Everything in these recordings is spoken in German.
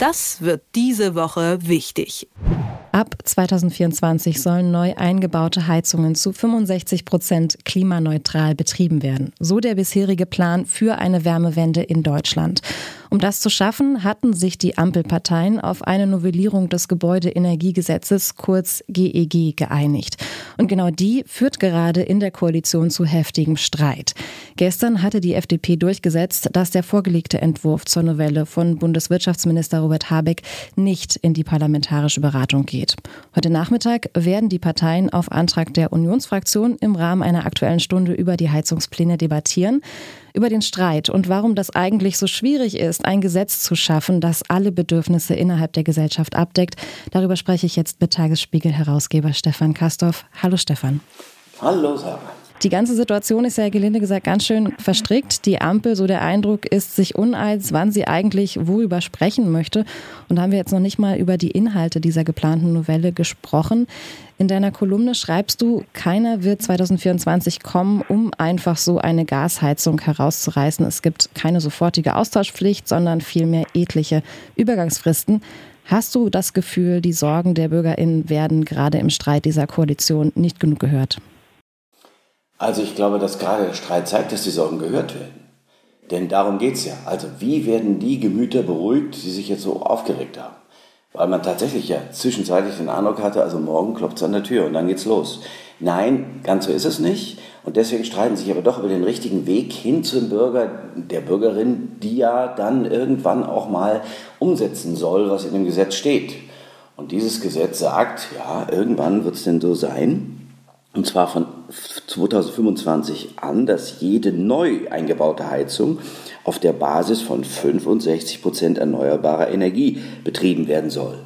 Das wird diese Woche wichtig. Ab 2024 sollen neu eingebaute Heizungen zu 65 Prozent klimaneutral betrieben werden. So der bisherige Plan für eine Wärmewende in Deutschland. Um das zu schaffen, hatten sich die Ampelparteien auf eine Novellierung des Gebäudeenergiegesetzes, kurz GEG, geeinigt. Und genau die führt gerade in der Koalition zu heftigem Streit. Gestern hatte die FDP durchgesetzt, dass der vorgelegte Entwurf zur Novelle von Bundeswirtschaftsminister Robert Habeck nicht in die parlamentarische Beratung geht. Heute Nachmittag werden die Parteien auf Antrag der Unionsfraktion im Rahmen einer aktuellen Stunde über die Heizungspläne debattieren über den Streit und warum das eigentlich so schwierig ist, ein Gesetz zu schaffen, das alle Bedürfnisse innerhalb der Gesellschaft abdeckt. Darüber spreche ich jetzt mit Tagesspiegel-Herausgeber Stefan Kastorf. Hallo Stefan. Hallo Sarah. Die ganze Situation ist ja gelinde gesagt ganz schön verstrickt. Die Ampel, so der Eindruck, ist sich uneins, wann sie eigentlich worüber sprechen möchte. Und da haben wir jetzt noch nicht mal über die Inhalte dieser geplanten Novelle gesprochen. In deiner Kolumne schreibst du, keiner wird 2024 kommen, um einfach so eine Gasheizung herauszureißen. Es gibt keine sofortige Austauschpflicht, sondern vielmehr etliche Übergangsfristen. Hast du das Gefühl, die Sorgen der BürgerInnen werden gerade im Streit dieser Koalition nicht genug gehört? Also ich glaube, dass gerade der Streit zeigt, dass die Sorgen gehört werden. Denn darum geht es ja. Also wie werden die Gemüter beruhigt, die sich jetzt so aufgeregt haben? Weil man tatsächlich ja zwischenzeitlich den Eindruck hatte, also morgen klopft es an der Tür und dann geht's los. Nein, ganz so ist es nicht. Und deswegen streiten sich aber doch über den richtigen Weg hin zum Bürger, der Bürgerin, die ja dann irgendwann auch mal umsetzen soll, was in dem Gesetz steht. Und dieses Gesetz sagt, ja, irgendwann wird es denn so sein, und zwar von 2025 an, dass jede neu eingebaute Heizung auf der Basis von 65 Prozent erneuerbarer Energie betrieben werden soll.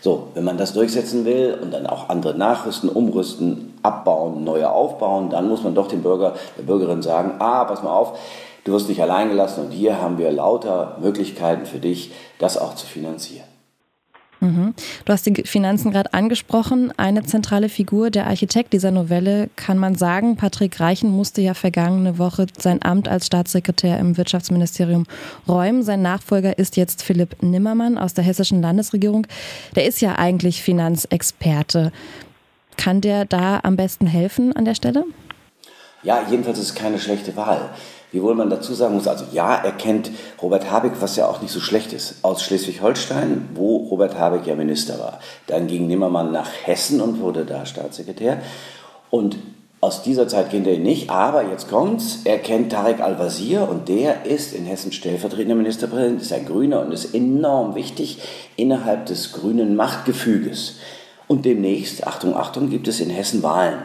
So, wenn man das durchsetzen will und dann auch andere nachrüsten, umrüsten, abbauen, neue aufbauen, dann muss man doch dem Bürger, der Bürgerin sagen, ah, pass mal auf, du wirst nicht allein gelassen und hier haben wir lauter Möglichkeiten für dich, das auch zu finanzieren. Mhm. Du hast die Finanzen gerade angesprochen. Eine zentrale Figur, der Architekt dieser Novelle, kann man sagen, Patrick Reichen musste ja vergangene Woche sein Amt als Staatssekretär im Wirtschaftsministerium räumen. Sein Nachfolger ist jetzt Philipp Nimmermann aus der hessischen Landesregierung. Der ist ja eigentlich Finanzexperte. Kann der da am besten helfen an der Stelle? Ja, jedenfalls ist es keine schlechte Wahl. Wiewohl man dazu sagen muss, also ja, er kennt Robert Habeck, was ja auch nicht so schlecht ist, aus Schleswig-Holstein, wo Robert Habeck ja Minister war. Dann ging Nimmermann nach Hessen und wurde da Staatssekretär. Und aus dieser Zeit kennt er ihn nicht, aber jetzt kommt's, er kennt Tarek Al-Wazir und der ist in Hessen stellvertretender Ministerpräsident, ist ein Grüner und ist enorm wichtig innerhalb des grünen Machtgefüges. Und demnächst, Achtung, Achtung, gibt es in Hessen Wahlen.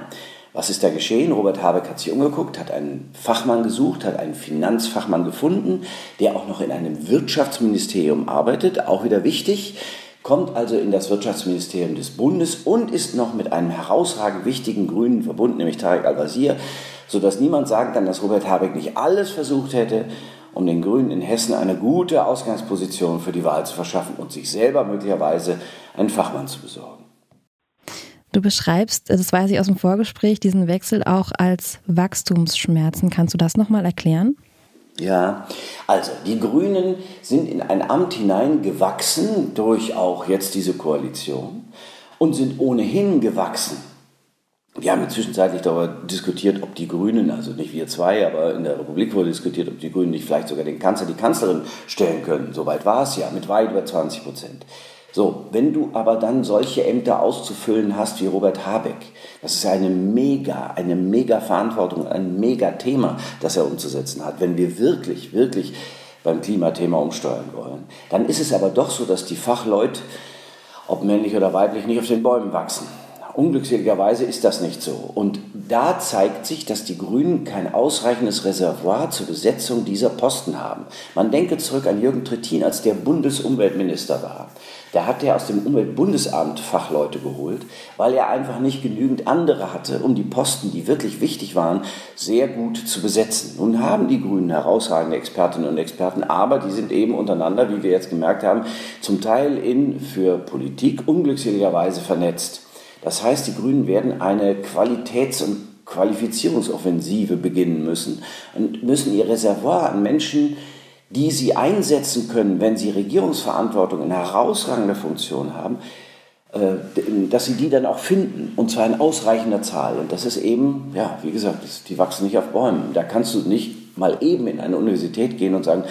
Was ist da geschehen? Robert Habeck hat sich umgeguckt, hat einen Fachmann gesucht, hat einen Finanzfachmann gefunden, der auch noch in einem Wirtschaftsministerium arbeitet, auch wieder wichtig, kommt also in das Wirtschaftsministerium des Bundes und ist noch mit einem herausragend wichtigen Grünen verbunden, nämlich Tarek Al-Wazir, sodass niemand sagen kann, dass Robert Habeck nicht alles versucht hätte, um den Grünen in Hessen eine gute Ausgangsposition für die Wahl zu verschaffen und sich selber möglicherweise einen Fachmann zu besorgen. Du beschreibst, das weiß ich aus dem Vorgespräch, diesen Wechsel auch als Wachstumsschmerzen. Kannst du das nochmal erklären? Ja, also die Grünen sind in ein Amt hineingewachsen durch auch jetzt diese Koalition und sind ohnehin gewachsen. Wir haben zwischenzeitlich darüber diskutiert, ob die Grünen, also nicht wir zwei, aber in der Republik wurde diskutiert, ob die Grünen nicht vielleicht sogar den Kanzler, die Kanzlerin stellen können. Soweit war es ja, mit weit über 20 Prozent. So, wenn du aber dann solche Ämter auszufüllen hast wie Robert Habeck, das ist eine mega, eine mega Verantwortung, ein mega Thema, das er umzusetzen hat. Wenn wir wirklich, wirklich beim Klimathema umsteuern wollen, dann ist es aber doch so, dass die Fachleute, ob männlich oder weiblich, nicht auf den Bäumen wachsen. Unglückseligerweise ist das nicht so. Und da zeigt sich, dass die Grünen kein ausreichendes Reservoir zur Besetzung dieser Posten haben. Man denke zurück an Jürgen Trittin, als der Bundesumweltminister war. Da hat er aus dem Umweltbundesamt Fachleute geholt, weil er einfach nicht genügend andere hatte, um die Posten, die wirklich wichtig waren, sehr gut zu besetzen. Nun haben die Grünen herausragende Expertinnen und Experten, aber die sind eben untereinander, wie wir jetzt gemerkt haben, zum Teil in für Politik unglückseligerweise vernetzt. Das heißt, die Grünen werden eine Qualitäts- und Qualifizierungsoffensive beginnen müssen und müssen ihr Reservoir an Menschen die sie einsetzen können, wenn sie Regierungsverantwortung in herausragender Funktion haben, äh, dass sie die dann auch finden, und zwar in ausreichender Zahl. Und das ist eben, ja, wie gesagt, die wachsen nicht auf Bäumen. Da kannst du nicht mal eben in eine Universität gehen und sagen,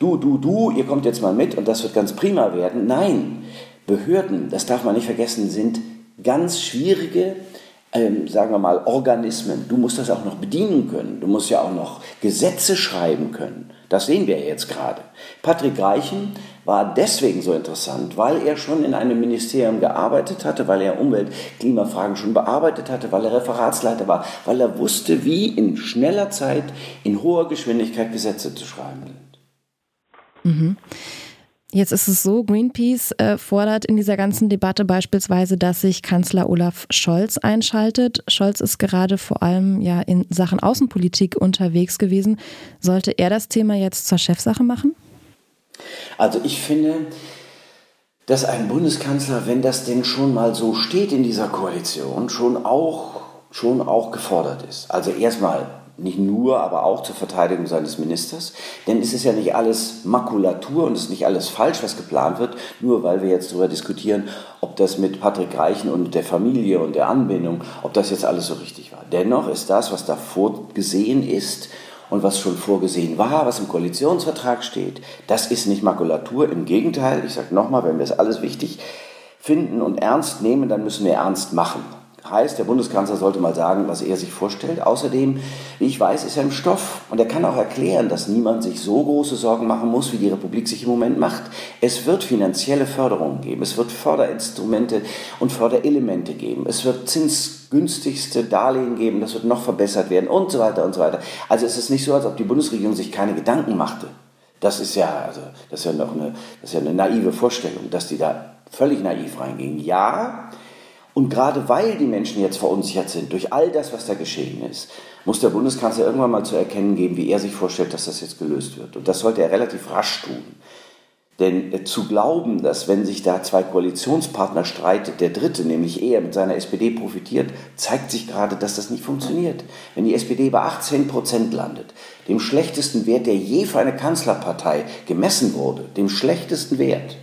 du, du, du, ihr kommt jetzt mal mit und das wird ganz prima werden. Nein, Behörden, das darf man nicht vergessen, sind ganz schwierige, ähm, sagen wir mal, Organismen. Du musst das auch noch bedienen können. Du musst ja auch noch Gesetze schreiben können. Das sehen wir jetzt gerade. Patrick Reichen war deswegen so interessant, weil er schon in einem Ministerium gearbeitet hatte, weil er Umwelt-, Klimafragen schon bearbeitet hatte, weil er Referatsleiter war, weil er wusste, wie in schneller Zeit, in hoher Geschwindigkeit Gesetze zu schreiben sind. Mhm. Jetzt ist es so, Greenpeace äh, fordert in dieser ganzen Debatte beispielsweise, dass sich Kanzler Olaf Scholz einschaltet. Scholz ist gerade vor allem ja in Sachen Außenpolitik unterwegs gewesen. Sollte er das Thema jetzt zur Chefsache machen? Also ich finde, dass ein Bundeskanzler, wenn das denn schon mal so steht in dieser Koalition, schon auch, schon auch gefordert ist. Also erstmal nicht nur, aber auch zur Verteidigung seines Ministers. Denn es ist ja nicht alles Makulatur und es ist nicht alles falsch, was geplant wird, nur weil wir jetzt darüber diskutieren, ob das mit Patrick Reichen und der Familie und der Anbindung, ob das jetzt alles so richtig war. Dennoch ist das, was da vorgesehen ist, und was schon vorgesehen war, was im Koalitionsvertrag steht, das ist nicht Makulatur. Im Gegenteil, ich sage nochmal, wenn wir es alles wichtig finden und ernst nehmen, dann müssen wir ernst machen. Heißt, der Bundeskanzler sollte mal sagen, was er sich vorstellt. Außerdem, wie ich weiß, ist er im Stoff und er kann auch erklären, dass niemand sich so große Sorgen machen muss, wie die Republik sich im Moment macht. Es wird finanzielle Förderungen geben, es wird Förderinstrumente und Förderelemente geben, es wird zinsgünstigste Darlehen geben, das wird noch verbessert werden und so weiter und so weiter. Also es ist nicht so, als ob die Bundesregierung sich keine Gedanken machte. Das ist ja, also, das ist ja noch eine, das ist ja eine naive Vorstellung, dass die da völlig naiv reingingen. Ja, und gerade weil die Menschen jetzt verunsichert sind durch all das, was da geschehen ist, muss der Bundeskanzler irgendwann mal zu erkennen geben, wie er sich vorstellt, dass das jetzt gelöst wird. Und das sollte er relativ rasch tun. Denn äh, zu glauben, dass wenn sich da zwei Koalitionspartner streitet, der dritte, nämlich er mit seiner SPD profitiert, zeigt sich gerade, dass das nicht funktioniert. Wenn die SPD bei 18 Prozent landet, dem schlechtesten Wert, der je für eine Kanzlerpartei gemessen wurde, dem schlechtesten Wert,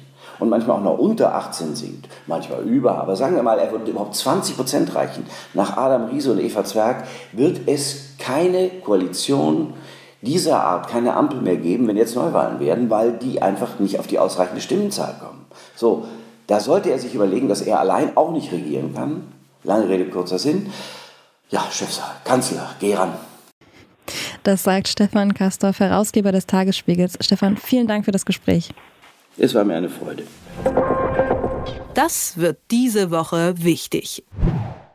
und manchmal auch noch unter 18 sinkt, manchmal über, aber sagen wir mal, er würde überhaupt 20 Prozent reichen. Nach Adam Riese und Eva Zwerg wird es keine Koalition dieser Art, keine Ampel mehr geben, wenn jetzt Neuwahlen werden, weil die einfach nicht auf die ausreichende Stimmenzahl kommen. So, da sollte er sich überlegen, dass er allein auch nicht regieren kann. Lange Rede, kurzer Sinn. Ja, Chefsaal, Kanzler, geh ran. Das sagt Stefan Kastorf, Herausgeber des Tagesspiegels. Stefan, vielen Dank für das Gespräch. Es war mir eine Freude. Das wird diese Woche wichtig.